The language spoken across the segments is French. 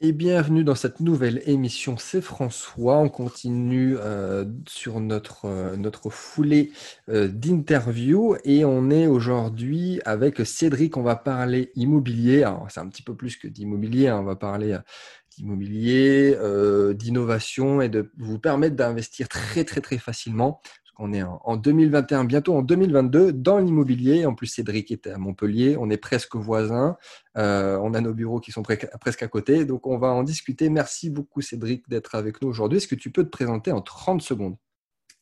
Et bienvenue dans cette nouvelle émission, c'est François. On continue euh, sur notre, euh, notre foulée euh, d'interview et on est aujourd'hui avec Cédric. On va parler immobilier. Alors, c'est un petit peu plus que d'immobilier. Hein. On va parler d'immobilier, d'innovation et de vous permettre d'investir très, très, très facilement on est en 2021, bientôt en 2022, dans l'immobilier. En plus, Cédric était à Montpellier. On est presque voisins. Euh, on a nos bureaux qui sont presque à côté. Donc, on va en discuter. Merci beaucoup, Cédric, d'être avec nous aujourd'hui. Est-ce que tu peux te présenter en 30 secondes?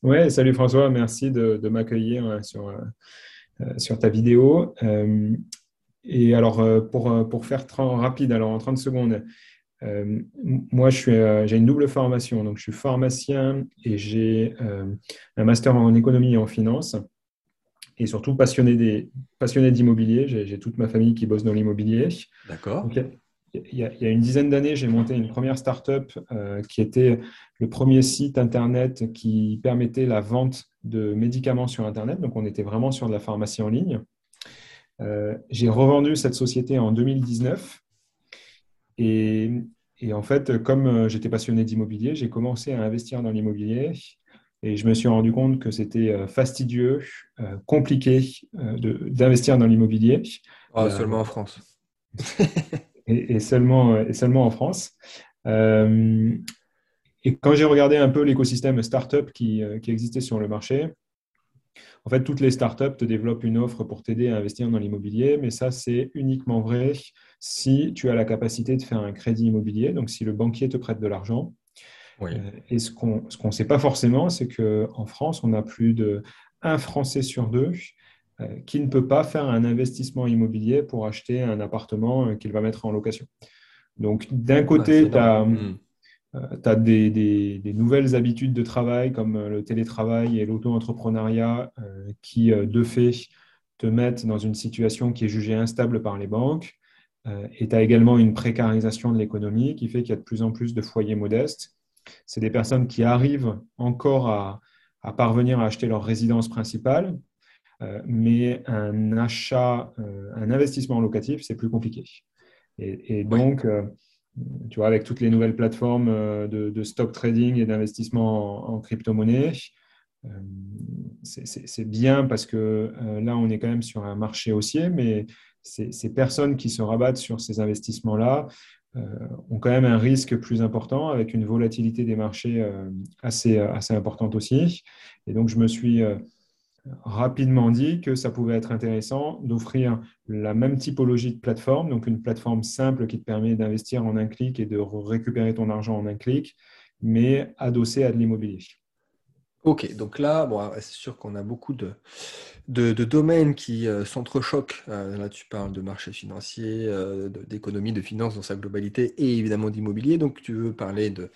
Oui, salut François. Merci de, m'accueillir euh, sur, euh, sur ta vidéo. et alors, pour, pour faire rapide, alors en 30 secondes, euh, moi, euh, j'ai une double formation. Donc, je suis pharmacien et j'ai euh, un master en économie et en finance. Et surtout passionné d'immobilier. J'ai toute ma famille qui bosse dans l'immobilier. D'accord. Il y, a, une dizaine d'années, j'ai monté une première start-up qui était le premier site Internet qui permettait la vente de médicaments sur Internet. Donc, on était vraiment sur de la pharmacie en ligne. j'ai revendu cette société en 2019 et, en fait, comme euh, j'étais passionné d'immobilier, j'ai commencé à investir dans l'immobilier et je me suis rendu compte que c'était euh, fastidieux, euh, compliqué d'investir dans l'immobilier. Ah, seulement en France. et, seulement, et seulement en France. et quand j'ai regardé un peu l'écosystème startup qui, qui existait sur le marché, en fait, toutes les startups te développent une offre pour t'aider à investir dans l'immobilier, mais ça, c'est uniquement vrai si tu as la capacité de faire un crédit immobilier, donc si le banquier te prête de l'argent. Euh, et ce qu'on ne sait pas forcément, c'est qu'en France, on a plus de un Français sur deux euh, qui ne peut pas faire un investissement immobilier pour acheter un appartement euh, qu'il va mettre en location. Donc, d'un côté, tu as, hmm. des, nouvelles habitudes de travail comme le télétravail et l'auto-entrepreneuriat qui, de fait, te mettent dans une situation qui est jugée instable par les banques. Euh, et tu as également une précarisation de l'économie qui fait qu'il y a de plus en plus de foyers modestes. C'est des personnes qui arrivent encore à, parvenir à acheter leur résidence principale, euh, mais un achat, euh, un investissement locatif, c'est plus compliqué. Et, donc, tu vois, avec toutes les nouvelles plateformes de, stock trading et d'investissement en, crypto-monnaie, c'est bien parce que là, on est quand même sur un marché haussier, mais ces, personnes qui se rabattent sur ces investissements-là euh, ont quand même un risque plus important avec une volatilité des marchés euh, assez, euh, assez importante aussi. Et donc, je me suis rapidement dit que ça pouvait être intéressant d'offrir la même typologie de plateforme, donc une plateforme simple qui te permet d'investir en un clic et de récupérer ton argent en un clic, mais adossée à de l'immobilier. Ok, donc là, bon, c'est sûr qu'on a beaucoup de, de, domaines qui euh, s'entrechoquent. Euh, là, tu parles de marché financier, euh, d'économie, de finance dans sa globalité et évidemment d'immobilier. Donc, tu veux parler de,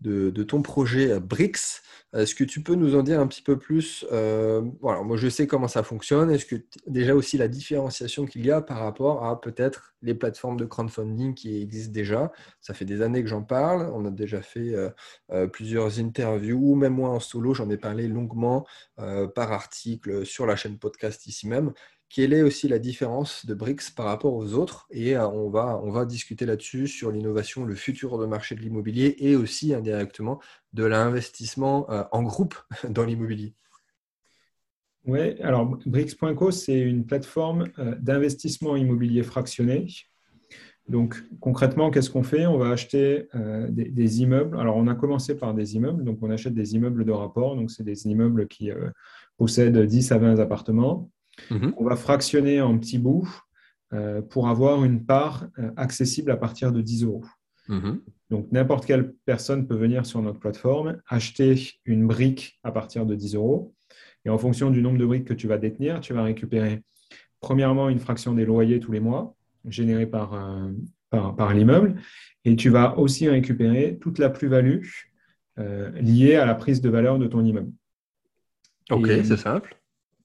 de, ton projet BRICS. Est-ce que tu peux nous en dire un petit peu plus Voilà, moi, je sais comment ça fonctionne. Est-ce que déjà aussi la différenciation qu'il y a par rapport à peut-être les plateformes de crowdfunding qui existent déjà? Ça fait des années que j'en parle. On a déjà fait plusieurs interviews, même moi en solo, j'en ai parlé longuement par article sur la chaîne podcast ici même. Quelle est aussi la différence de BRICS par rapport aux autres? Et euh, on, va, discuter là-dessus sur l'innovation, le futur de marché de l'immobilier et aussi indirectement de l'investissement euh, en groupe dans l'immobilier. Oui, alors BRICS.co, c'est une plateforme euh, d'investissement immobilier fractionné. Donc concrètement, qu'est-ce qu'on fait? On va acheter des, des, immeubles. Alors on a commencé par des immeubles, donc on achète des immeubles de rapport. Donc c'est des immeubles qui possède 10 à 20 appartements. Mhm. On va fractionner en petits bouts euh, pour avoir une part euh, accessible à partir de 10 euros. Mhm. Donc, n'importe quelle personne peut venir sur notre plateforme, acheter une brique à partir de 10 euros. Et en fonction du nombre de briques que tu vas détenir, tu vas récupérer premièrement une fraction des loyers tous les mois générés par, euh, par, l'immeuble. Et tu vas aussi récupérer toute la plus-value liée à la prise de valeur de ton immeuble. Ok, c'est simple.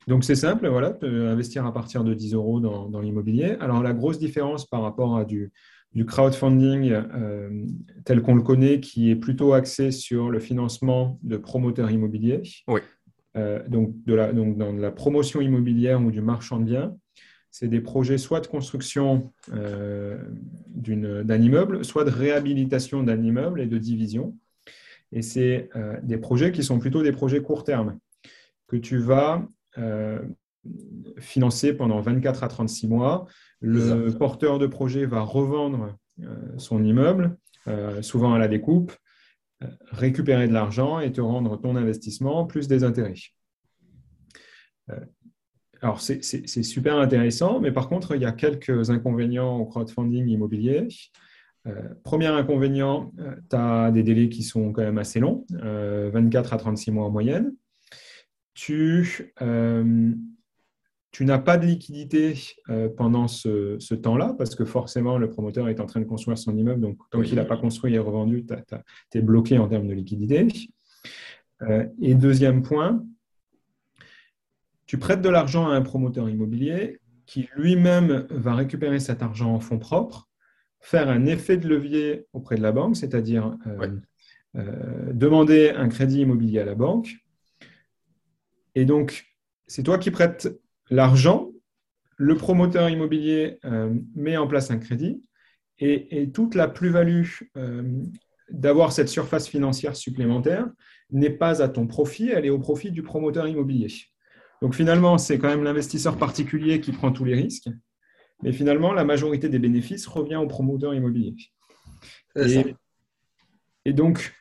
Donc c'est simple, voilà, investir à partir de 10 euros dans, l'immobilier. Alors la grosse différence par rapport à du, crowdfunding euh, tel qu'on le connaît, qui est plutôt axé sur le financement de promoteurs immobiliers, oui. Euh, donc, de la, donc dans la promotion immobilière ou du marchand de biens, c'est des projets soit de construction euh, d'un immeuble, soit de réhabilitation d'un immeuble et de division. Et c'est des projets qui sont plutôt des projets court terme, que tu vas financer pendant 24 à 36 mois. Le porteur de projet va revendre son immeuble, souvent à la découpe, récupérer de l'argent et te rendre ton investissement plus des intérêts. Euh, alors, c'est super intéressant, mais par contre, il y a quelques inconvénients au crowdfunding immobilier. Euh, premier inconvénient, euh, tu as des délais qui sont quand même assez longs, 24 à 36 mois en moyenne. Tu, tu n'as pas de liquidité euh, pendant ce, temps-là, parce que forcément, le promoteur est en train de construire son immeuble, donc tant qu'il n'a pas construit et revendu, tu es bloqué en termes de liquidité. Euh, et deuxième point, tu prêtes de l'argent à un promoteur immobilier qui lui-même va récupérer cet argent en fonds propres, faire un effet de levier auprès de la banque, c'est-à-dire euh, demander un crédit immobilier à la banque. Et donc, c'est toi qui prêtes l'argent, le promoteur immobilier euh, met en place un crédit et, toute la plus-value euh, d'avoir cette surface financière supplémentaire n'est pas à ton profit, elle est au profit du promoteur immobilier. Donc finalement, c'est quand même l'investisseur particulier qui prend tous les risques, mais finalement, la majorité des bénéfices revient au promoteur immobilier. Et, donc,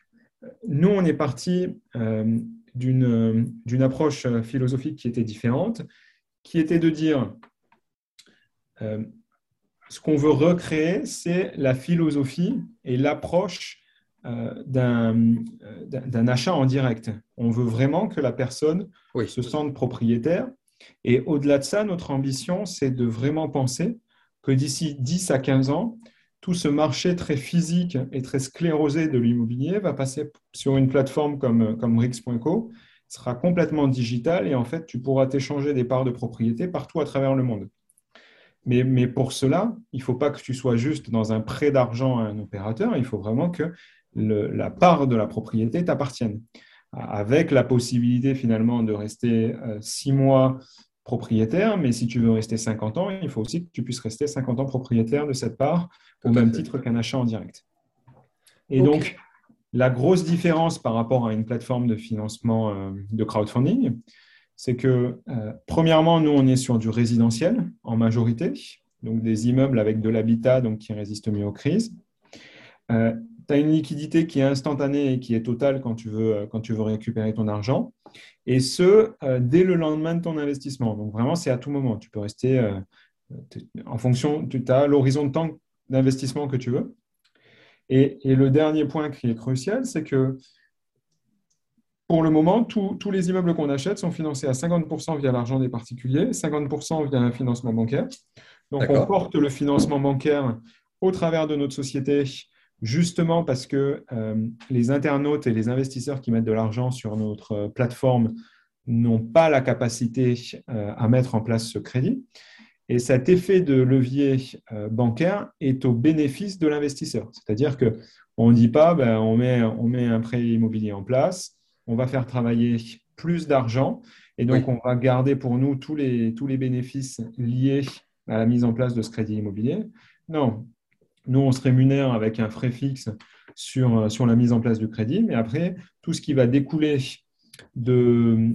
nous, on est parti euh, d'une approche philosophique qui était différente qui était de dire euh, ce qu'on veut recréer, c'est la philosophie et l'approche euh, euh, d'un achat en direct. On veut vraiment que la personne se sente propriétaire. Et au-delà de ça, notre ambition, c'est de vraiment penser que d'ici 10 à 15 ans, tout ce marché très physique et très sclérosé de l'immobilier va passer sur une plateforme comme, comme Rix.co sera complètement digital et en fait, tu pourras t'échanger des parts de propriété partout à travers le monde. Mais, pour cela, il ne faut pas que tu sois juste dans un prêt d'argent à un opérateur, il faut vraiment que la part de la propriété t'appartienne. Avec la possibilité finalement de rester euh, six mois propriétaire, mais si tu veux rester 50 ans, il faut aussi que tu puisses rester 50 ans propriétaire de cette part au même titre qu'un achat en direct. Et donc, la grosse différence par rapport à une plateforme de financement euh, de crowdfunding, c'est que, euh, premièrement, nous, on est sur du résidentiel en majorité, donc des immeubles avec de l'habitat donc qui résistent mieux aux crises. Euh, tu as une liquidité qui est instantanée et qui est totale quand tu veux, quand tu veux récupérer ton argent, et ce, dès le lendemain de ton investissement. Donc vraiment, c'est à tout moment. Tu peux rester en fonction, tu as l'horizon de temps d'investissement que tu veux. Et, le dernier point qui est crucial, c'est que pour le moment, tous les immeubles qu'on achète sont financés à 50% via l'argent des particuliers, 50% via un financement bancaire. Donc, on porte le financement bancaire au travers de notre société, justement parce que euh, les internautes et les investisseurs qui mettent de l'argent sur notre plateforme n'ont pas la capacité euh, à mettre en place ce crédit. Et cet effet de levier euh, bancaire est au bénéfice de l'investisseur. C'est-à-dire qu'on ne dit pas, ben, on, met, on met un prêt immobilier en place, on va faire travailler plus d'argent et donc on va garder pour nous tous les, tous les bénéfices liés à la mise en place de ce crédit immobilier. Non, nous, on se rémunère avec un frais fixe sur, sur la mise en place du crédit, mais après, tout ce qui va découler euh,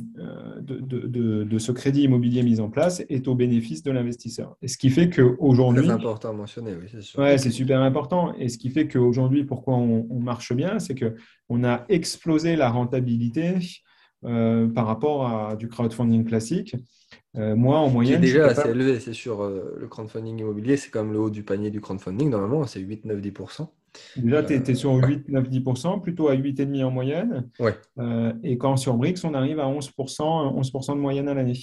de, de, de, ce crédit immobilier mis en place est au bénéfice de l'investisseur. Et ce qui fait qu'aujourd'hui. C'est important à mentionner, oui, c'est sûr. Ouais, c'est super important. Et ce qui fait qu'aujourd'hui, pourquoi on, marche bien, c'est qu'on a explosé la rentabilité euh, par rapport à du crowdfunding classique. Euh, moi, en moyenne. C'est déjà assez élevé, c'est sûr. le crowdfunding immobilier, c'est comme le haut du panier du crowdfunding. Normalement, c'est 8, 9, 10%. Déjà, tu es, sur 8, 9, 10%, plutôt à 8,5% en moyenne. Ouais. Euh, et quand sur Brix, on arrive à 11%, 11% de moyenne à l'année.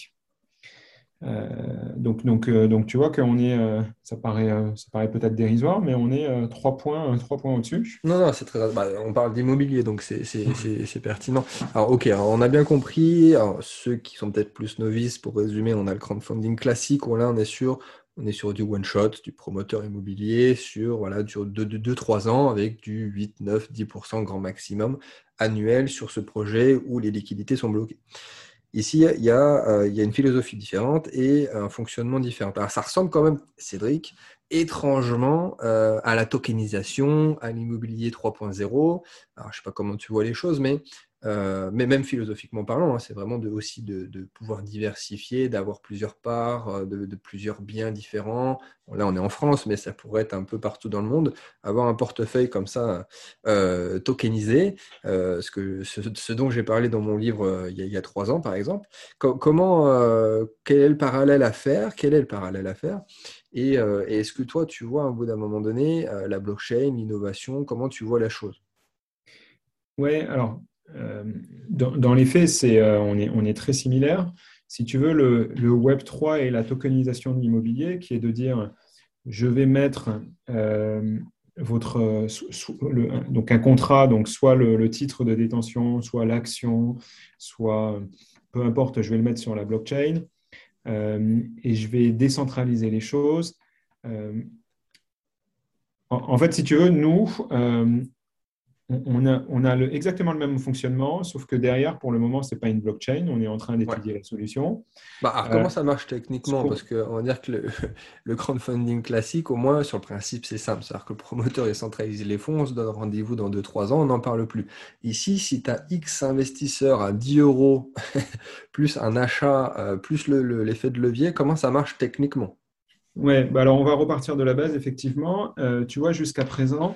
Euh, donc, donc, euh, donc, tu vois qu'on est, ça paraît, ça paraît peut-être dérisoire, mais on est 3 points, 3 points au-dessus. Non, non, c'est très. Bah, on parle d'immobilier, donc c'est pertinent. Alors, ok, on a bien compris. ceux qui sont peut-être plus novices, pour résumer, on a le crowdfunding classique, où là, on est sur on est sur du one-shot, du promoteur immobilier, sur voilà, 2-3 ans avec du 8, 9, 10% grand maximum annuel sur ce projet où les liquidités sont bloquées. Ici, il y, a, euh, il y a une philosophie différente et un fonctionnement différent. Alors, ça ressemble quand même, Cédric, étrangement à la tokenisation, à l'immobilier 3.0. Alors, je ne sais pas comment tu vois les choses, mais euh, mais même philosophiquement parlant, hein, c'est vraiment aussi de, pouvoir diversifier, d'avoir plusieurs parts, euh, de, plusieurs biens différents. là, on est en France, mais ça pourrait être un peu partout dans le monde. Avoir un portefeuille comme ça, euh, tokenisé, ce, que, ce, dont j'ai parlé dans mon livre il y, a, trois ans, par exemple. comment, quel est le parallèle à faire? Quel est le parallèle à faire? Et, et est-ce que toi, tu vois, au bout d'un moment donné, la blockchain, l'innovation, comment tu vois la chose? Oui, alors euh, dans, les faits, c'est, euh, on, est, on est très similaire. Si tu veux, le, Web 3 et la tokenisation de l'immobilier, qui est de dire je vais mettre euh, votre, donc un contrat, donc soit le, titre de détention, soit l'action, soit peu importe, je vais le mettre sur la blockchain et je vais décentraliser les choses. en, fait, si tu veux, nous, on a, on a exactement le même fonctionnement, sauf que derrière, pour le moment, ce n'est pas une blockchain. On est en train d'étudier la solution. Bah, comment euh, ça marche techniquement? Parce qu'on va dire que le, le, crowdfunding classique, au moins, sur le principe, c'est simple. C'est-à-dire que le promoteur il centralise les fonds, on se donne rendez-vous dans 2-3 ans, on n'en parle plus. Ici, si tu as X investisseurs à 10 euros, plus un achat, euh, plus l'effet de levier, comment ça marche techniquement? Oui, bah alors on va repartir de la base, effectivement. Euh, tu vois, jusqu'à présent,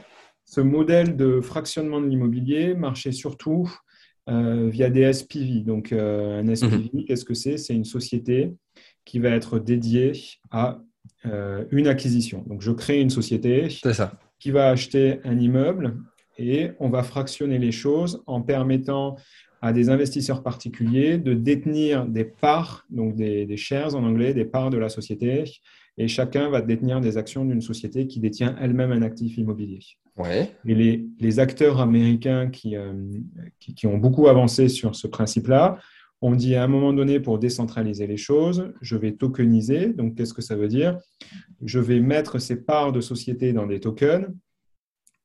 ce modèle de fractionnement de l'immobilier marchait surtout euh, via des SPV. Donc, euh, un SPV, mhm. qu'est-ce que c'est? C'est une société qui va être dédiée à euh, une acquisition. Donc, je crée une société qui va acheter un immeuble et on va fractionner les choses en permettant à des investisseurs particuliers de détenir des parts, donc des, des shares en anglais, des parts de la société, et chacun va détenir des actions d'une société qui détient elle-même un actif immobilier. Ouais. Et les, les, acteurs américains qui, euh, qui, qui, ont beaucoup avancé sur ce principe-là ont dit à un moment donné, pour décentraliser les choses, je vais tokeniser. Donc, qu'est-ce que ça veut dire? Je vais mettre ces parts de société dans des tokens.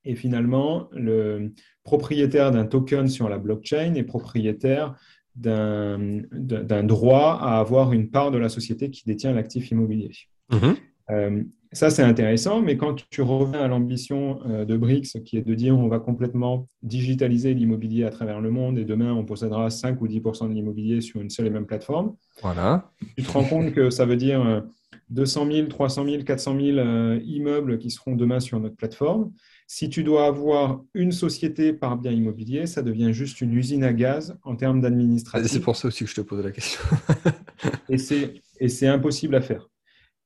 Et finalement, le propriétaire d'un token sur la blockchain est propriétaire d'un droit à avoir une part de la société qui détient l'actif immobilier. Mhm. Euh, ça, c'est intéressant, mais quand tu reviens à l'ambition euh, de BRICS, qui est de dire on va complètement digitaliser l'immobilier à travers le monde et demain on possédera 5 ou 10% de l'immobilier sur une seule et même plateforme, voilà. tu te rends compte que ça veut dire 200 000, 300 000, 400 000 immeubles qui seront demain sur notre plateforme. Si tu dois avoir une société par bien immobilier, ça devient juste une usine à gaz en termes d'administration. C'est pour ça aussi que je te pose la question. et c'est impossible à faire.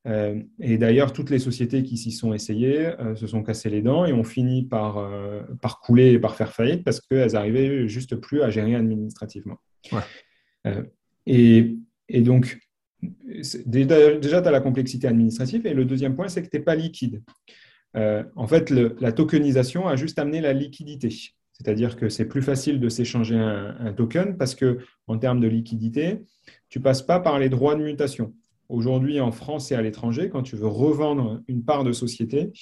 Euh, et d'ailleurs, toutes les sociétés qui s'y sont essayées euh, se sont cassées les dents et ont fini par, euh, par couler et par faire faillite parce qu'elles n'arrivaient juste plus à gérer administrativement. Et, et, donc, déjà, tu as la complexité administrative. Et le deuxième point, c'est que tu n'es pas liquide. en fait, la tokenisation a juste amené la liquidité. C'est-à-dire que c'est plus facile de s'échanger un, un, token parce que, en termes de liquidité, tu passes pas par les droits de mutation. Aujourd'hui, en France et à l'étranger, quand tu veux revendre une part de société,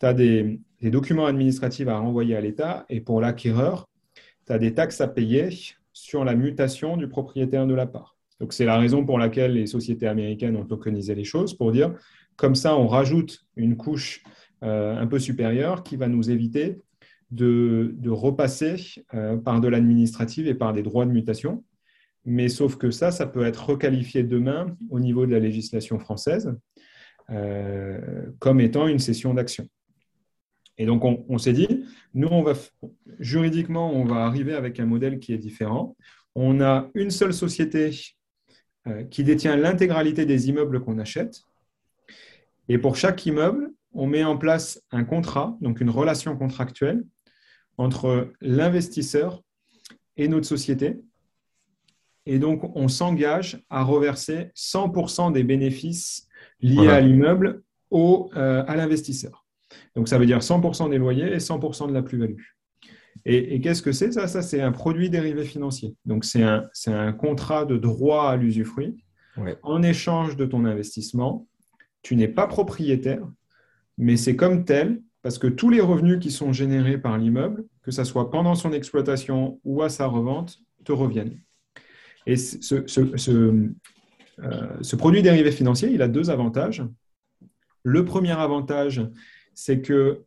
tu as des, documents administratifs à renvoyer à l'État et pour l'acquéreur, tu as des taxes à payer sur la mutation du propriétaire de la part. Donc, c'est la raison pour laquelle les sociétés américaines ont tokenisé les choses, pour dire, comme ça, on rajoute une couche euh, un peu supérieure qui va nous éviter de, repasser euh, par de l'administratif et par des droits de mutation. Mais sauf que ça, ça peut être requalifié demain au niveau de la législation française euh, comme étant une cession d'action. Et donc, on, s'est dit, nous, on va, juridiquement, on va arriver avec un modèle qui est différent. On a une seule société euh, qui détient l'intégralité des immeubles qu'on achète. Et pour chaque immeuble, on met en place un contrat, donc une relation contractuelle entre l'investisseur et notre société, et donc, on s'engage à reverser 100% des bénéfices liés à l'immeuble euh, à l'investisseur. Donc, ça veut dire 100% des loyers et 100% de la plus-value. Et, qu'est-ce que c'est ça? Ça, c'est un produit dérivé financier. Donc, c'est un, un, contrat de droit à l'usufruit. En échange de ton investissement, tu n'es pas propriétaire, mais c'est comme tel, parce que tous les revenus qui sont générés par l'immeuble, que ce soit pendant son exploitation ou à sa revente, te reviennent. Et ce, ce, euh, ce, produit dérivé financier, il a deux avantages. Le premier avantage, c'est que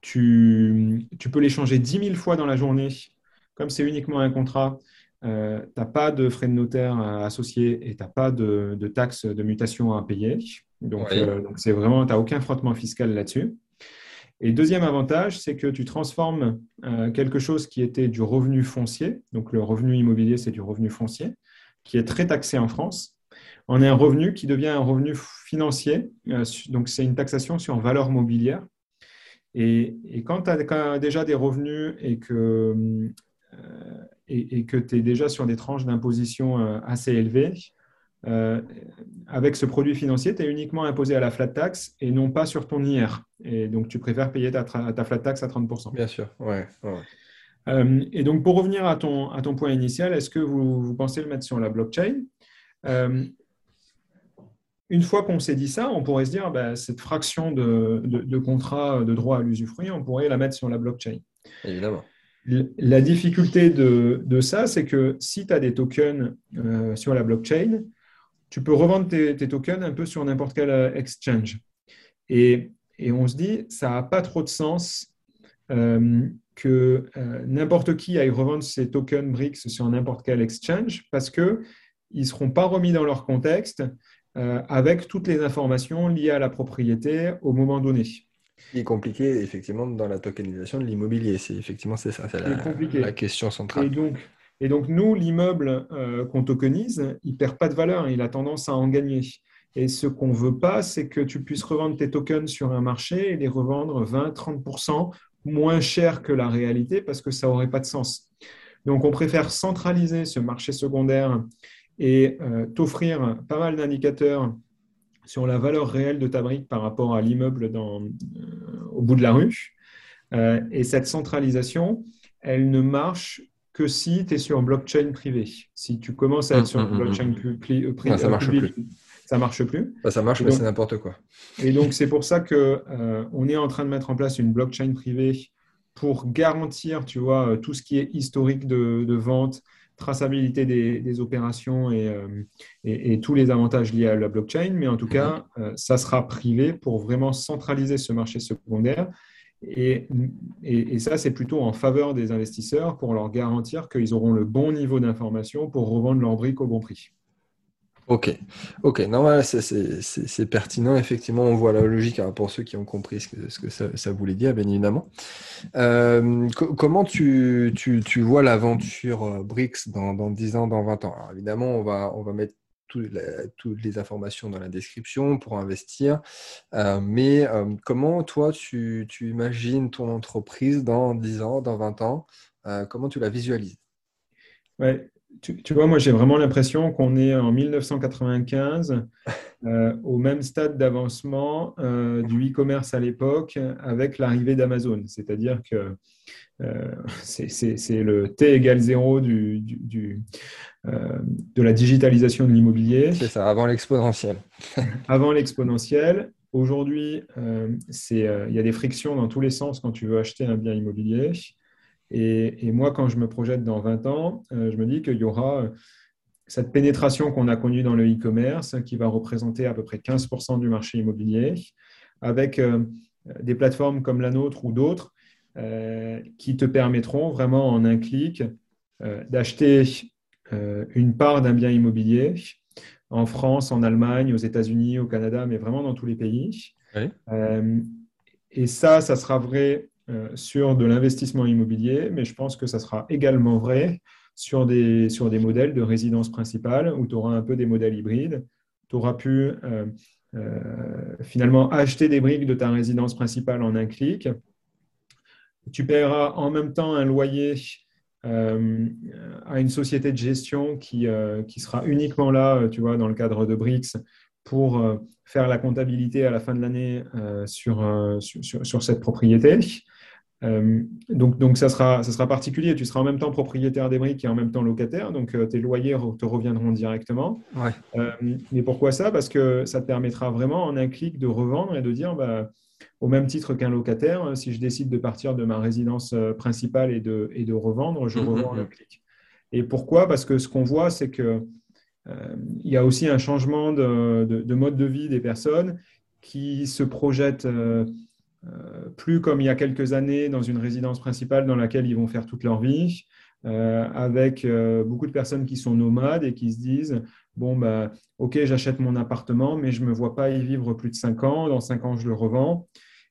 tu, tu, peux les changer 10 000 fois dans la journée. Comme c'est uniquement un contrat, euh, tu n'as pas de frais de notaire associés et tu n'as pas de, de taxes de mutation à payer. Donc, euh, c'est vraiment, tu n'as aucun frottement fiscal là-dessus. Et deuxième avantage, c'est que tu transformes euh, quelque chose qui était du revenu foncier, donc le revenu immobilier, c'est du revenu foncier, qui est très taxé en France, en un revenu qui devient un revenu financier. donc, c'est une taxation sur valeur mobilière. Et, et quand tu as déjà des revenus et que et, que tu es déjà sur des tranches d'imposition euh, assez élevées, euh, avec ce produit financier, tu es uniquement imposé à la flat tax et non pas sur ton IR. Et donc, tu préfères payer ta, ta flat tax à 30%. Bien sûr, ouais. Euh, et donc, pour revenir à ton, à ton point initial, est-ce que vous, vous, pensez le mettre sur la blockchain? Une fois qu'on s'est dit ça, on pourrait se dire, bah, cette fraction de, de, de contrat de droit à l'usufruit, on pourrait la mettre sur la blockchain. Évidemment. La difficulté de, ça, c'est que si tu as des tokens euh, sur la blockchain, tu peux revendre tes, tokens un peu sur n'importe quel euh, exchange. Et, on se dit, ça n'a pas trop de sens euh, que n'importe qui aille revendre ses tokens BRICS sur n'importe quel exchange parce qu'ils ne seront pas remis dans leur contexte avec toutes les informations liées à la propriété au moment donné qui est compliqué effectivement dans la tokenisation de l'immobilier. C'est effectivement c'est ça, c'est la, question centrale. Et donc, et donc nous, l'immeuble euh, qu'on tokenise, il perd pas de valeur, il a tendance à en gagner. Et ce qu'on veut pas, c'est que tu puisses revendre tes tokens sur un marché et les revendre 20-30% moins cher que la réalité parce que ça aurait pas de sens. Donc on préfère centraliser ce marché secondaire et euh, t'offrir pas mal d'indicateurs sur la valeur réelle de ta brique par rapport à l'immeuble euh, au bout de la rue. Et cette centralisation, elle ne marche que si tu es sur blockchain privé. Si tu commences à être sur blockchain privé, ça marche plus. Ça marche plus. Bah, ça marche, mais c'est n'importe quoi. Et donc, c'est pour ça qu'on euh, on est en train de mettre en place une blockchain privée pour garantir, tu vois, tout ce qui est historique de, de vente, traçabilité des, opérations euh, et, tous les avantages liés à la blockchain, mais en tout cas, mhm. euh, ça sera privé pour vraiment centraliser ce marché secondaire. Et, ça, c'est plutôt en faveur des investisseurs pour leur garantir qu'ils auront le bon niveau d'information pour revendre leurs briques au bon prix. Ok, ok, non, c'est pertinent. Effectivement, on voit la logique hein, pour ceux qui ont compris ce que, que ça, voulait dire, bien évidemment. Euh, comment tu, tu, tu vois l'aventure euh, BRICS dans, dans 10 ans, dans 20 ans? Évidemment, on va, on va mettre toutes les informations dans la description pour investir. Euh, mais comment, toi, tu, imagines ton entreprise dans 10 ans, dans 20 ans? Comment tu la visualises? Ouais, tu, vois, moi j'ai vraiment l'impression qu'on est en 1995 euh, au même stade d'avancement euh, du e-commerce à l'époque avec l'arrivée d'Amazon. C'est-à-dire que euh, c'est le T égale zéro du, du, de la digitalisation de l'immobilier. C'est ça, avant l'exponentiel. avant l'exponentiel. Aujourd'hui, il y a des frictions dans tous les sens quand tu veux acheter un bien immobilier. Et, moi, quand je me projette dans 20 ans, euh, je me dis qu'il y aura euh, cette pénétration qu'on a connue dans le e-commerce qui va représenter à peu près 15% du marché immobilier, avec euh, des plateformes comme la nôtre ou d'autres qui te permettront vraiment en un clic d'acheter une part d'un bien immobilier en France, en Allemagne, aux États-Unis, au Canada, mais vraiment dans tous les pays. et ça, ça sera vrai sur de l'investissement immobilier, mais je pense que ça sera également vrai sur des, modèles de résidence principale où tu auras un peu des modèles hybrides. Tu auras pu euh, euh, finalement acheter des briques de ta résidence principale en un clic. Tu paieras en même temps un loyer à une société de gestion qui, sera uniquement là, tu vois, dans le cadre de BRICS, pour faire la comptabilité à la fin de l'année sur, cette propriété. Euh, donc, donc ça, sera, ça sera particulier. Tu seras en même temps propriétaire des briques et en même temps locataire. Donc, euh, tes loyers te reviendront directement. Euh, mais pourquoi ça? Parce que ça te permettra vraiment en un clic de revendre et de dire, bah, au même titre qu'un locataire, si je décide de partir de ma résidence principale et de, et de revendre, je mmh, revends mmh, un clic. Et pourquoi? Parce que ce qu'on voit, c'est que il y a aussi un changement de, de, mode de vie des personnes qui se projettent plus comme il y a quelques années dans une résidence principale dans laquelle ils vont faire toute leur vie, avec beaucoup de personnes qui sont nomades et qui se disent bon, bah, ok, j'achète mon appartement, mais je ne me vois pas y vivre plus de cinq ans. Dans cinq ans, je le revends.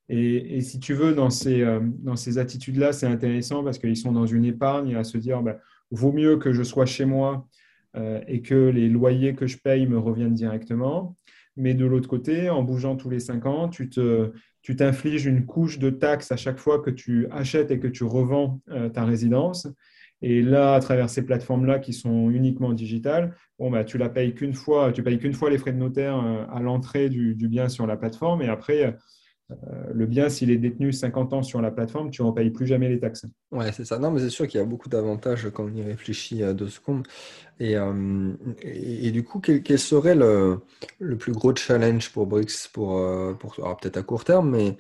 Et, si tu veux, dans ces, euh, ces attitudes-là, c'est intéressant parce qu'ils sont dans une épargne à se dire, bah, vaut mieux que je sois chez moi euh, et que les loyers que je paye me reviennent directement. Mais de l'autre côté, en bougeant tous les cinq ans, tu t'infliges une couche de taxes à chaque fois que tu achètes et que tu revends euh, ta résidence. Et là, à travers ces plateformes-là qui sont uniquement digitales, bon, bah, tu la payes qu'une fois, tu payes qu'une fois les frais de notaire à l'entrée du, du, bien sur la plateforme. Et après, euh, le bien, s'il est détenu 50 ans sur la plateforme, tu n'en payes plus jamais les taxes. Ouais, c'est ça. Non, mais c'est sûr qu'il y a beaucoup d'avantages quand on y réfléchit à deux secondes. Et, euh, et, du coup, quel, serait le, plus gros challenge pour Brix pour, euh, pour peut-être à court terme, mais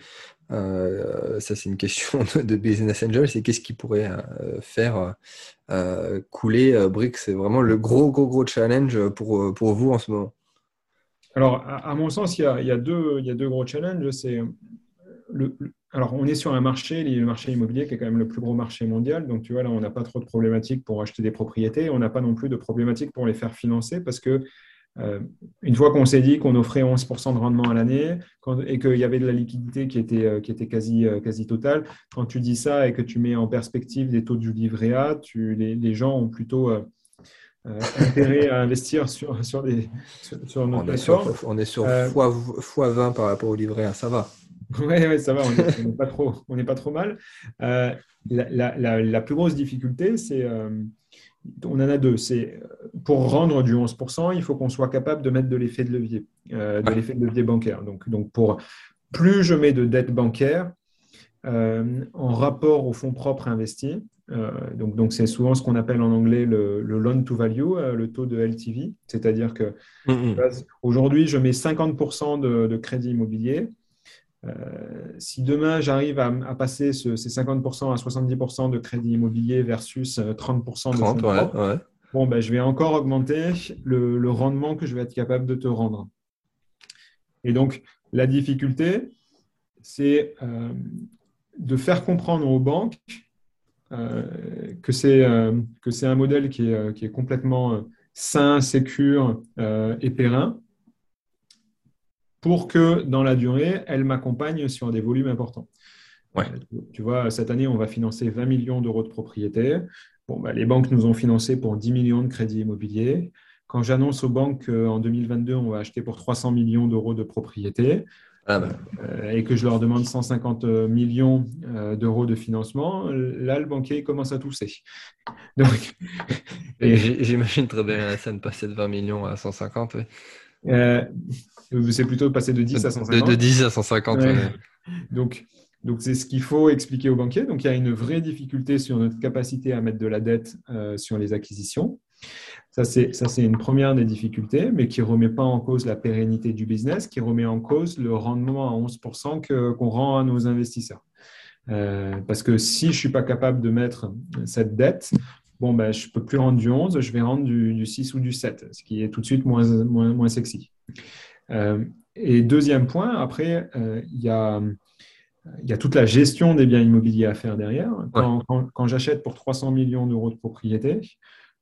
ça c'est une question de, business angel, c'est qu'est-ce qui pourrait faire couler Brix? C'est vraiment le gros, gros, gros challenge pour vous en ce moment. Alors, à, mon sens, il y, a, deux, gros challenges. Alors, on est sur un marché, le marché immobilier, qui est quand même le plus gros marché mondial. Donc, tu vois, là, on n'a pas trop de problématiques pour acheter des propriétés. On n'a pas non plus de problématiques pour les faire financer parce que euh, une fois qu'on s'est dit qu'on offrait 11% de rendement à l'année et qu'il y avait de la liquidité qui était, euh, quasi, euh, quasi totale, quand tu dis ça et que tu mets en perspective les taux du livret A, les, gens ont plutôt euh, intérêt à investir sur, sur, des, sur, notre on Est sur, on est sur euh, fois, 20 par rapport au livret ça va. Oui, ouais, ça va, on n'est pas, trop, on pas trop mal. Euh, la, la, la, plus grosse difficulté, c'est, on en a deux. C'est pour rendre du 11%, il faut qu'on soit capable de mettre de l'effet de levier, de l'effet de levier bancaire. Donc, donc pour plus je mets de dette bancaire en rapport au fonds propres investis, euh, donc, donc c'est souvent ce qu'on appelle en anglais le, loan to value, euh, le taux de LTV. C'est-à-dire que aujourd'hui, je mets 50% de, crédit immobilier. Euh, si demain j'arrive à, passer ces 50% à 70% de crédit immobilier versus 30% de 30, bon, ben, je vais encore augmenter le, le, rendement que je vais être capable de te rendre. Et donc, la difficulté, c'est de faire comprendre aux banques euh, que c'est euh, que c'est un modèle qui est, euh, qui est complètement sain, sécure et périn pour que dans la durée, elle m'accompagne sur des volumes importants. Tu vois, cette année, on va financer 20 millions d'euros de propriété. Bon, bah, les banques nous ont financé pour 10 millions de crédits immobiliers. Quand j'annonce aux banques qu'en 2022, on va acheter pour 300 millions d'euros de propriété, ah bah. euh, et que je leur demande 150 millions euh, d'euros de financement, là, le banquier commence à tousser. J'imagine très bien la scène passer de 20 millions à 150. Euh, c'est plutôt passer de 10 à 150. De, 10 à 150. Donc, donc c'est ce qu'il faut expliquer aux banquiers. Donc, il y a une vraie difficulté sur notre capacité à mettre de la dette sur les acquisitions. Ça, c'est une première des difficultés, mais qui ne remet pas en cause la pérennité du business, qui remet en cause le rendement à 11% qu'on rend à nos investisseurs. Euh, parce que si je ne suis pas capable de mettre cette dette, bon, ben, je ne peux plus rendre du 11, je vais rendre du, 6 ou du 7, ce qui est tout de suite moins, moins, moins sexy. Euh, et deuxième point, après, euh, il y a il y a toute la gestion des biens immobiliers à faire derrière. Quand, quand j'achète pour 300 millions d'euros de propriété,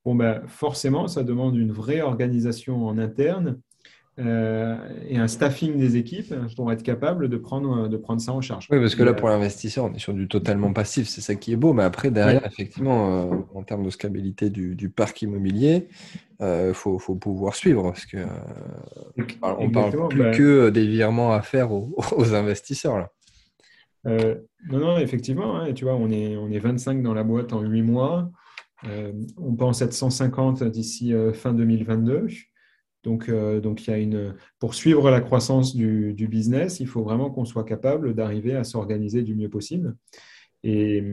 bon, ben, forcément, ça demande une vraie organisation en interne euh, et un staffing des équipes pour être capable de prendre, de prendre ça en charge. Oui, parce que là, pour l'investisseur, on est sur du totalement passif, c'est ça qui est beau, mais après, derrière, effectivement, euh, en termes de scalabilité du, parc immobilier, il euh, faut, faut, pouvoir suivre, parce que on parle plus ben que des virements à faire aux, investisseurs. Là. non, non, effectivement, hein, tu vois, on est, on est 25 dans la boîte en 8 mois. Euh, on pense être 150 d'ici euh, fin 2022. Donc, euh, donc il y a une, pour suivre la croissance du, business, il faut vraiment qu'on soit capable d'arriver à s'organiser du mieux possible. Et,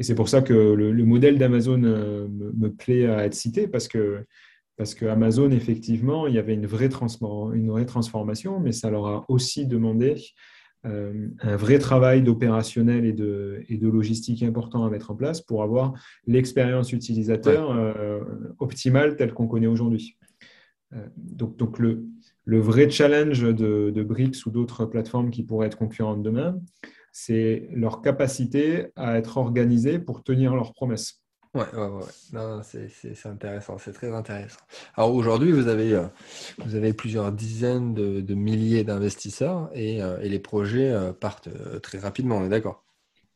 c'est pour ça que le, modèle d'Amazon me, plaît à être cité parce que, parce que Amazon, effectivement, il y avait une vraie, une vraie transformation, mais ça leur a aussi demandé euh, un vrai travail d'opérationnel et de, et de logistique important à mettre en place pour avoir l'expérience utilisateur euh, optimale telle qu'on connaît aujourd'hui. Euh, donc, donc le, le vrai challenge de, de Brix ou d'autres plateformes qui pourraient être concurrentes demain, c'est leur capacité à être organisées pour tenir leurs promesses. Ouais, ouais, ouais. c'est intéressant, c'est très intéressant. Alors aujourd'hui, vous avez, euh, vous avez plusieurs dizaines de, milliers d'investisseurs et, euh, les projets euh, partent très rapidement, on est d'accord?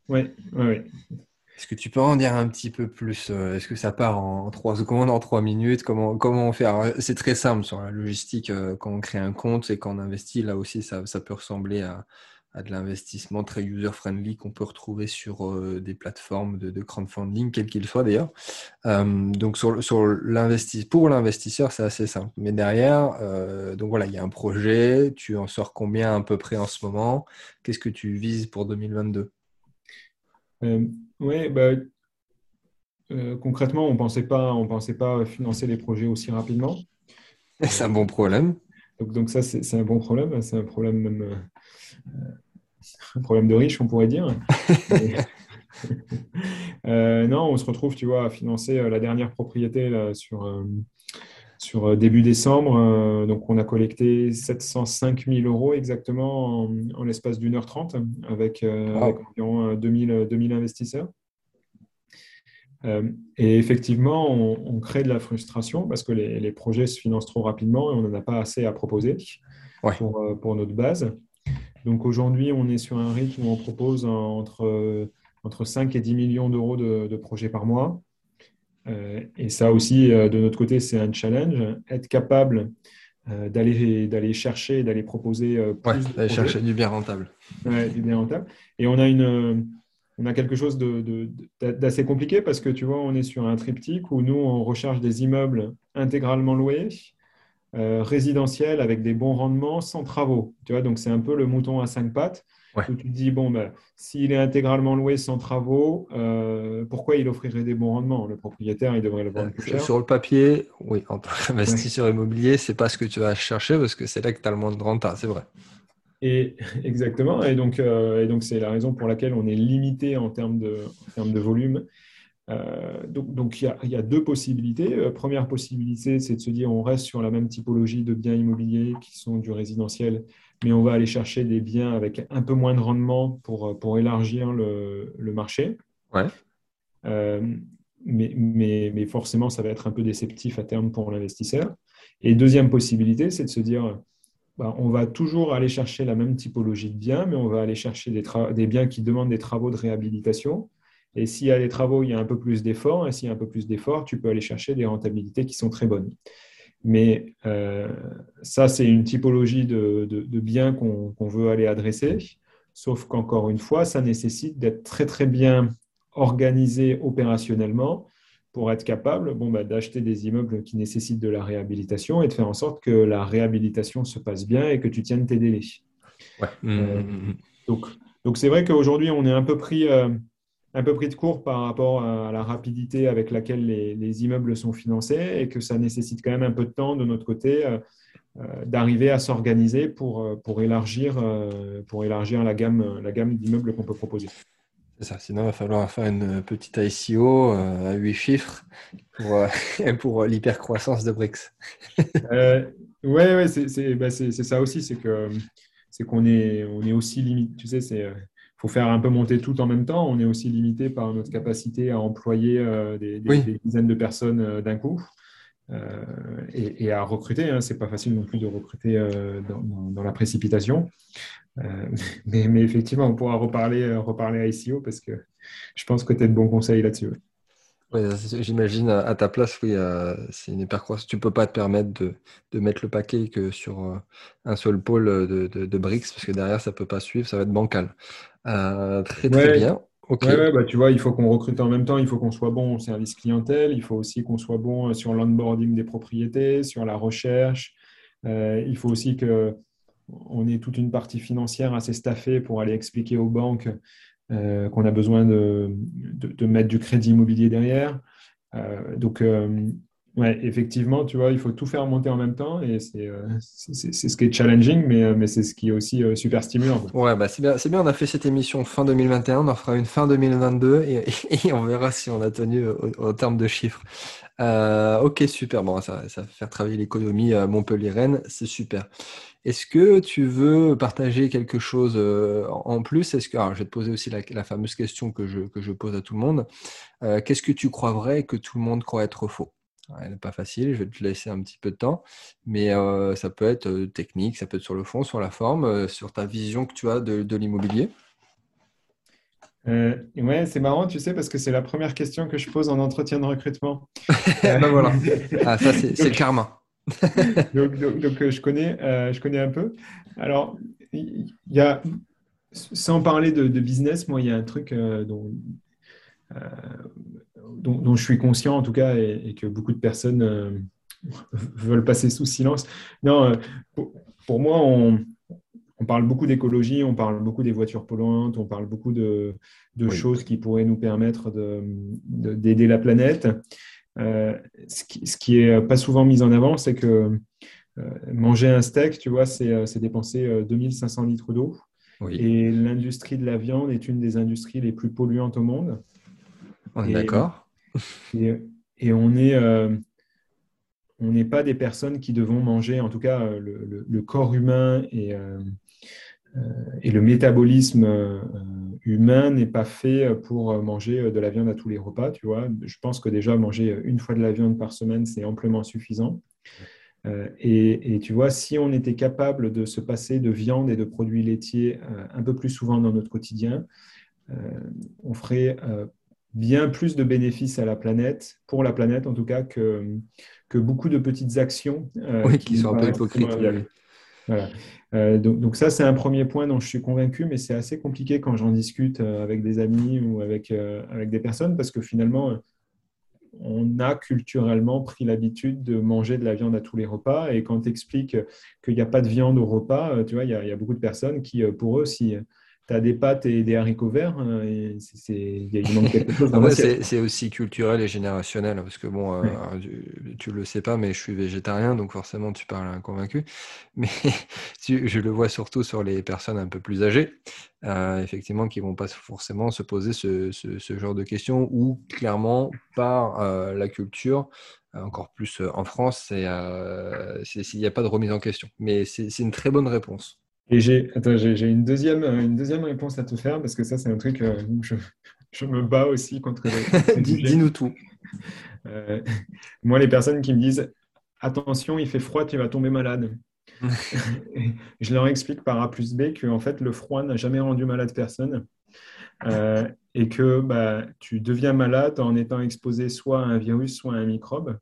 Oui, oui, oui. Est-ce que tu peux en dire un petit peu plus? Est-ce que ça part en trois secondes, en trois minutes? Comment, comment on fait? c'est très simple sur la logistique, quand on crée un compte et quand on investit, là aussi, ça, ça peut ressembler à, à de l'investissement très user-friendly qu'on peut retrouver sur euh, des plateformes de, crowdfunding, quel qu'il soit d'ailleurs. Euh, donc sur, sur pour l'investisseur, c'est assez simple. Mais derrière, euh, donc voilà, il y a un projet, tu en sors combien à peu près en ce moment? Qu'est-ce que tu vises pour 2022 Oui, bah, concrètement, on ne pensait, pas, on pensait pas financer les projets aussi rapidement. C'est un bon problème. Donc, donc ça, c'est un bon problème. C'est un problème même un problème de riche, on pourrait dire. Euh, non, on se retrouve, tu vois, à financer euh, la dernière propriété sur, euh, sur début décembre. donc, on a collecté 705 000 euros exactement en, l'espace d'une heure trente avec, environ 2000, 2000 investisseurs. et effectivement, on, crée de la frustration parce que les, projets se financent trop rapidement et on n'en a pas assez à proposer pour, pour, notre base. Donc aujourd'hui, on est sur un rythme où on propose entre, entre 5 et 10 millions d'euros de, projets par mois. Euh, et ça aussi, euh, de notre côté, c'est un challenge. Être capable euh, d'aller d'aller chercher, d'aller proposer plus d'aller chercher du bien rentable. du bien rentable. Et on a une on a quelque chose d'assez compliqué parce que tu vois, on est sur un triptyque où nous, on recherche des immeubles intégralement loués, euh, résidentiel avec des bons rendements sans travaux. Tu vois, donc c'est un peu le mouton à cinq pattes. Où tu te dis, bon, ben, s'il est intégralement loué sans travaux, euh, pourquoi il offrirait des bons rendements? Le propriétaire, il devrait le vendre plus cher. Sur le papier, oui, en tant qu'investisseur immobilier, c'est pas ce que tu vas chercher parce que c'est là que tu as le moins de renta, c'est vrai. Et exactement, et donc, euh, et donc c'est la raison pour laquelle on est limité en termes de, en termes de volume euh, donc, il, y a, deux possibilités. Euh, première possibilité, c'est de se dire on reste sur la même typologie de biens immobiliers qui sont du résidentiel, mais on va aller chercher des biens avec un peu moins de rendement pour, euh, pour élargir le, marché. Ouais. mais, mais, forcément, ça va être un peu déceptif à terme pour l'investisseur. Et deuxième possibilité, c'est de se dire bah, on va toujours aller chercher la même typologie de biens, mais on va aller chercher des, des biens qui demandent des travaux de réhabilitation et s'il y a des travaux, il y a un peu plus d'efforts. Et s'il y a un peu plus d'efforts, tu peux aller chercher des rentabilités qui sont très bonnes. Mais euh, ça, c'est une typologie de, biens qu'on veut aller adresser. Sauf qu'encore une fois, ça nécessite d'être très, très bien organisé opérationnellement pour être capable bon, bah, d'acheter des immeubles qui nécessitent de la réhabilitation et de faire en sorte que la réhabilitation se passe bien et que tu tiennes tes délais. Ouais. Euh, mmh, mmh, mmh. donc, donc c'est vrai qu'aujourd'hui, on est un peu pris... Euh, un peu pris de court par rapport à la rapidité avec laquelle les, immeubles sont financés et que ça nécessite quand même un peu de temps de notre côté euh, euh, d'arriver à s'organiser pour, euh, pour, élargir, pour élargir la gamme, la gamme d'immeubles qu'on peut proposer. C'est ça, sinon il va falloir faire une petite ICO à 8 chiffres pour, pour l'hypercroissance de BRICS. oui, ouais, c'est ça aussi, c'est que c'est qu'on est, on est aussi limite, tu sais, c'est faut faire un peu monter tout en même temps. On est aussi limité par notre capacité à employer euh, des, dizaines de personnes euh, d'un coup euh, et, à recruter. Hein. Ce n'est pas facile non plus de recruter dans, la précipitation. Mais, mais, effectivement, on pourra reparler, reparler à ICO parce que je pense que tu as de bons conseils là-dessus. J'imagine à ta place, oui, c'est une hypercroissance. Tu ne peux pas te permettre de, de, mettre le paquet que sur un seul pôle de, de, de BRICS parce que derrière, ça ne peut pas suivre, ça va être bancal. Euh, très très bien. bah, tu vois, il faut qu'on recrute en même temps, il faut qu'on soit bon au service clientèle, il faut aussi qu'on soit bon euh, sur l'onboarding des propriétés, sur la recherche. Euh, il faut aussi qu'on ait toute une partie financière assez staffée pour aller expliquer aux banques qu'on a besoin de, mettre du crédit immobilier derrière. donc, Ouais, effectivement, tu vois, il faut tout faire monter en même temps et c'est euh, ce qui est challenging, mais, euh, mais c'est ce qui est aussi euh, super stimulant. Ouais, bah c'est bien, bien, on a fait cette émission fin 2021, on en fera une fin 2022 et, on verra si on a tenu au, terme de chiffres. ok, super, bon, ça, ça va faire travailler l'économie Montpellier-Rennes, c'est super. Est-ce que tu veux partager quelque chose en plus? Est-ce que, alors, je vais te poser aussi la, la, fameuse question que je, que je pose à tout le monde. Qu'est-ce que tu crois vrai que tout le monde croit être faux? Elle n'est pas facile, je vais te laisser un petit peu de temps, mais euh, ça peut être euh, technique, ça peut être sur le fond, sur la forme, euh, sur ta vision que tu as de, l'immobilier. ouais, c'est marrant, tu sais, parce que c'est la première question que je pose en entretien de recrutement. ben voilà, ah, ça c'est le karma. donc, je, connais, je connais un peu. Alors, il y a, sans parler de, de, business, moi, il y a un truc dont dont, je suis conscient en tout cas et, que beaucoup de personnes euh, veulent passer sous silence. Non, euh, pour, moi, on, parle beaucoup d'écologie, on parle beaucoup des voitures polluantes, on parle beaucoup de, choses qui pourraient nous permettre d'aider la planète. Euh, ce, qui, n'est est pas souvent mis en avant, c'est que manger un steak, tu vois, c'est dépenser 2500 litres d'eau. Et l'industrie de la viande est une des industries les plus polluantes au monde. On est d'accord. Et, on est, euh, on n'est pas des personnes qui devons manger, en tout cas, euh, le, corps humain et, euh, et le métabolisme humain n'est pas fait pour manger de la viande à tous les repas. Tu vois, je pense que déjà manger une fois de la viande par semaine, c'est amplement suffisant. Et, et, tu vois, si on était capable de se passer de viande et de produits laitiers un peu plus souvent dans notre quotidien, on ferait bien plus de bénéfices à la planète, pour la planète en tout cas, que, que beaucoup de petites actions. Euh, qui, sont un peu hypocrites. Voilà. Euh, donc, ça, c'est un premier point dont je suis convaincu, mais c'est assez compliqué quand j'en discute euh, avec des amis ou avec, avec des personnes, parce que finalement, on a culturellement pris l'habitude de manger de la viande à tous les repas. Et quand tu expliques qu'il n'y a pas de viande au repas, tu vois, il y, il y a beaucoup de personnes qui, pour eux, si tu as des pâtes et des haricots verts. Hein, c'est aussi culturel et générationnel, parce que bon, euh, tu, ne le sais pas, mais je suis végétarien, donc forcément tu parles à un convaincu. Mais je le vois surtout sur les personnes un peu plus âgées, euh, effectivement, qui vont pas forcément se poser ce, ce, genre de questions, ou clairement par euh, la culture, encore plus en France, il n'y a pas de remise en question. Mais c'est une très bonne réponse. Et j'ai, une deuxième, une deuxième réponse à te faire parce que ça, c'est un truc euh, où je, je, me bats aussi contre. Dis-nous tout. Euh, moi, les personnes qui me disent attention, il fait froid, tu vas tomber malade. je leur explique par A plus B que en fait, le froid n'a jamais rendu malade personne. Euh, et que bah, tu deviens malade en étant exposé soit à un virus, soit à un microbe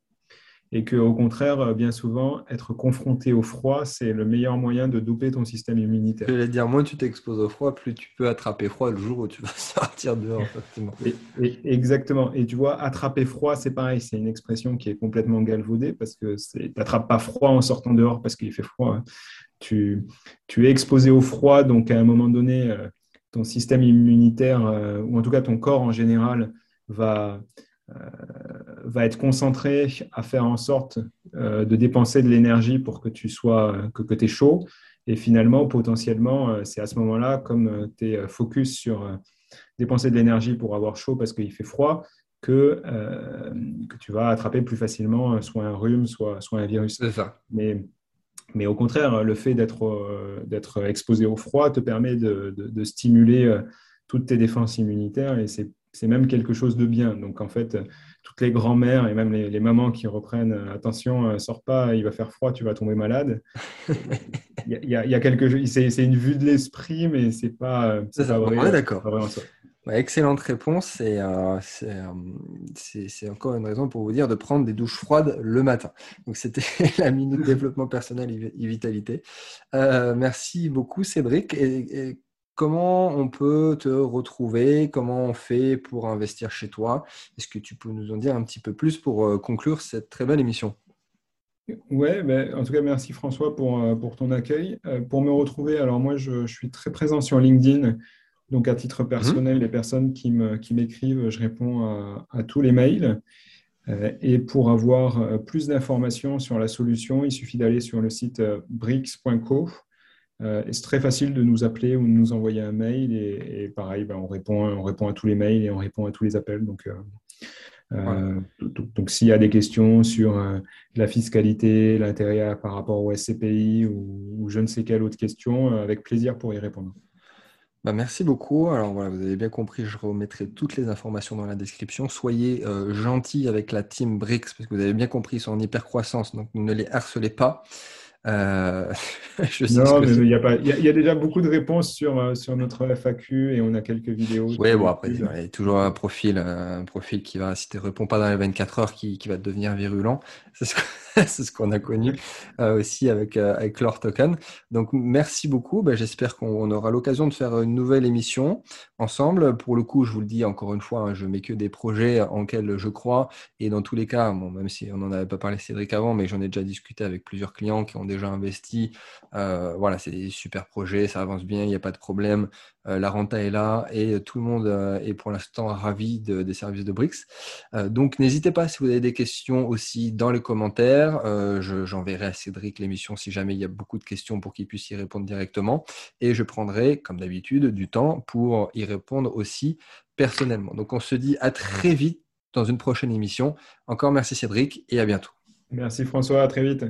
et qu'au contraire, euh, bien souvent, être confronté au froid, c'est le meilleur moyen de doper ton système immunitaire. Je vais dire, moins tu t'exposes au froid, plus tu peux attraper froid le jour où tu vas sortir dehors. Et, exactement. Et tu vois, attraper froid, c'est pareil, c'est une expression qui est complètement galvaudée parce que tu n'attrapes pas froid en sortant dehors parce qu'il fait froid. Tu, tu, es exposé au froid, donc à un moment donné, euh, ton système immunitaire, euh, ou en tout cas ton corps en général, va, va être concentré à faire en sorte euh, de dépenser de l'énergie pour que tu sois, que, que tu es chaud. Et finalement, potentiellement, euh, c'est à ce moment-là, comme tu es focus sur dépenser de l'énergie pour avoir chaud parce qu'il fait froid, que, que tu vas attraper plus facilement soit un rhume, soit, soit un virus. C'est ça. Mais, mais au contraire, le fait d'être d'être exposé au froid te permet de, de, de stimuler toutes tes défenses immunitaires et c'est c'est même quelque chose de bien. Donc en fait, toutes les grands-mères et même les, mamans qui reprennent euh, attention, euh, sors pas, il va faire froid, tu vas tomber malade. Il y, a, quelque c'est une vue de l'esprit, mais c'est pas, euh, c'est pas vrai. d'accord. excellente réponse. C'est encore une raison pour vous dire de prendre des douches froides le matin. Donc, c'était la minute développement personnel et vitalité. merci beaucoup, Cédric. et, Comment on peut te retrouver? Comment on fait pour investir chez toi? Est-ce que tu peux nous en dire un petit peu plus pour euh, conclure cette très belle émission? Ouais, ben, en tout cas, merci François pour, euh, pour ton accueil. Euh, pour me retrouver, alors moi, je, suis très présent sur LinkedIn. Donc, à titre personnel, mhm. les personnes qui m'écrivent, je réponds à, tous les mails. et pour avoir plus d'informations sur la solution, il suffit d'aller sur le site bricks.co. c'est très facile de nous appeler ou de nous envoyer un mail. Et, pareil, ben, on, répond, on répond à tous les mails et on répond à tous les appels. Donc, euh, donc, s'il y a des questions sur euh, la fiscalité, l'intérêt par rapport au SCPI ou, je ne sais quelle autre question, euh, avec plaisir pour y répondre. Bah, merci beaucoup. Alors voilà, vous avez bien compris, je remettrai toutes les informations dans la description. Soyez gentils avec la team BRICS parce que vous avez bien compris, ils sont en hyper croissance, donc ne les harcelez pas. Euh, non, mais il y, a y déjà beaucoup de réponses sur, euh, sur notre FAQ et on a quelques vidéos. Oui, bon, après, il y a toujours un profil, un profil qui va, si tu ne réponds pas dans les 24 heures, qui, qui va devenir virulent. C'est ce qu'on a connu euh, aussi avec, avec Lore Token. Donc, merci beaucoup. Ben, J'espère qu'on aura l'occasion de faire une nouvelle émission ensemble. Pour le coup, je vous le dis encore une fois, hein, je mets que des projets en lesquels je crois. Et dans tous les cas, bon, même si on n'en avait pas parlé Cédric avant, mais j'en ai déjà discuté avec plusieurs clients qui ont déjà investi. Euh, voilà, c'est des super projets, ça avance bien, il n'y a pas de problème. Euh, la renta est là et tout le monde euh, est pour l'instant ravi des services de BRICS. donc n'hésitez pas si vous avez des questions aussi dans les commentaires. J'enverrai à Cédric l'émission si jamais il y a beaucoup de questions pour qu'il puisse y répondre directement. Et je prendrai, comme d'habitude, du temps pour y répondre aussi personnellement. Donc on se dit à très vite dans une prochaine émission. Encore merci Cédric et à bientôt. Merci François, à très vite.